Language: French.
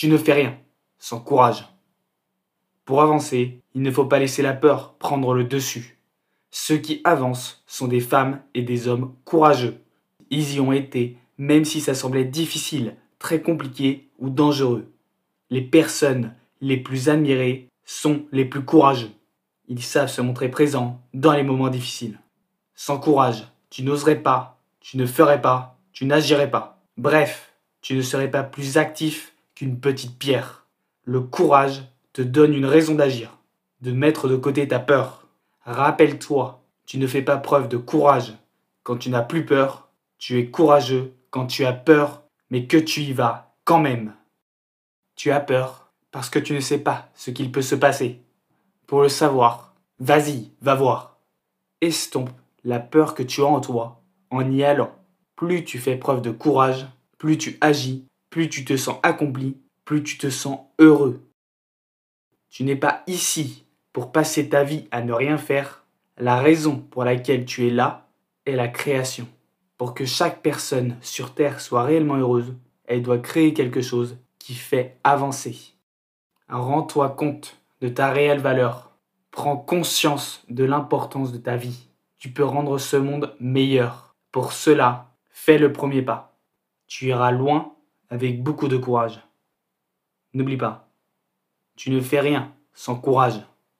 Tu ne fais rien sans courage. Pour avancer, il ne faut pas laisser la peur prendre le dessus. Ceux qui avancent sont des femmes et des hommes courageux. Ils y ont été, même si ça semblait difficile, très compliqué ou dangereux. Les personnes les plus admirées sont les plus courageux. Ils savent se montrer présents dans les moments difficiles. Sans courage, tu n'oserais pas, tu ne ferais pas, tu n'agirais pas. Bref, tu ne serais pas plus actif petite pierre. Le courage te donne une raison d'agir, de mettre de côté ta peur. Rappelle-toi, tu ne fais pas preuve de courage quand tu n'as plus peur, tu es courageux quand tu as peur, mais que tu y vas quand même. Tu as peur parce que tu ne sais pas ce qu'il peut se passer. Pour le savoir, vas-y, va voir. Estompe la peur que tu as en toi en y allant. Plus tu fais preuve de courage, plus tu agis, plus tu te sens accompli, plus tu te sens heureux. Tu n'es pas ici pour passer ta vie à ne rien faire. La raison pour laquelle tu es là est la création. Pour que chaque personne sur Terre soit réellement heureuse, elle doit créer quelque chose qui fait avancer. Rends-toi compte de ta réelle valeur. Prends conscience de l'importance de ta vie. Tu peux rendre ce monde meilleur. Pour cela, fais le premier pas. Tu iras loin avec beaucoup de courage. N'oublie pas, tu ne fais rien sans courage.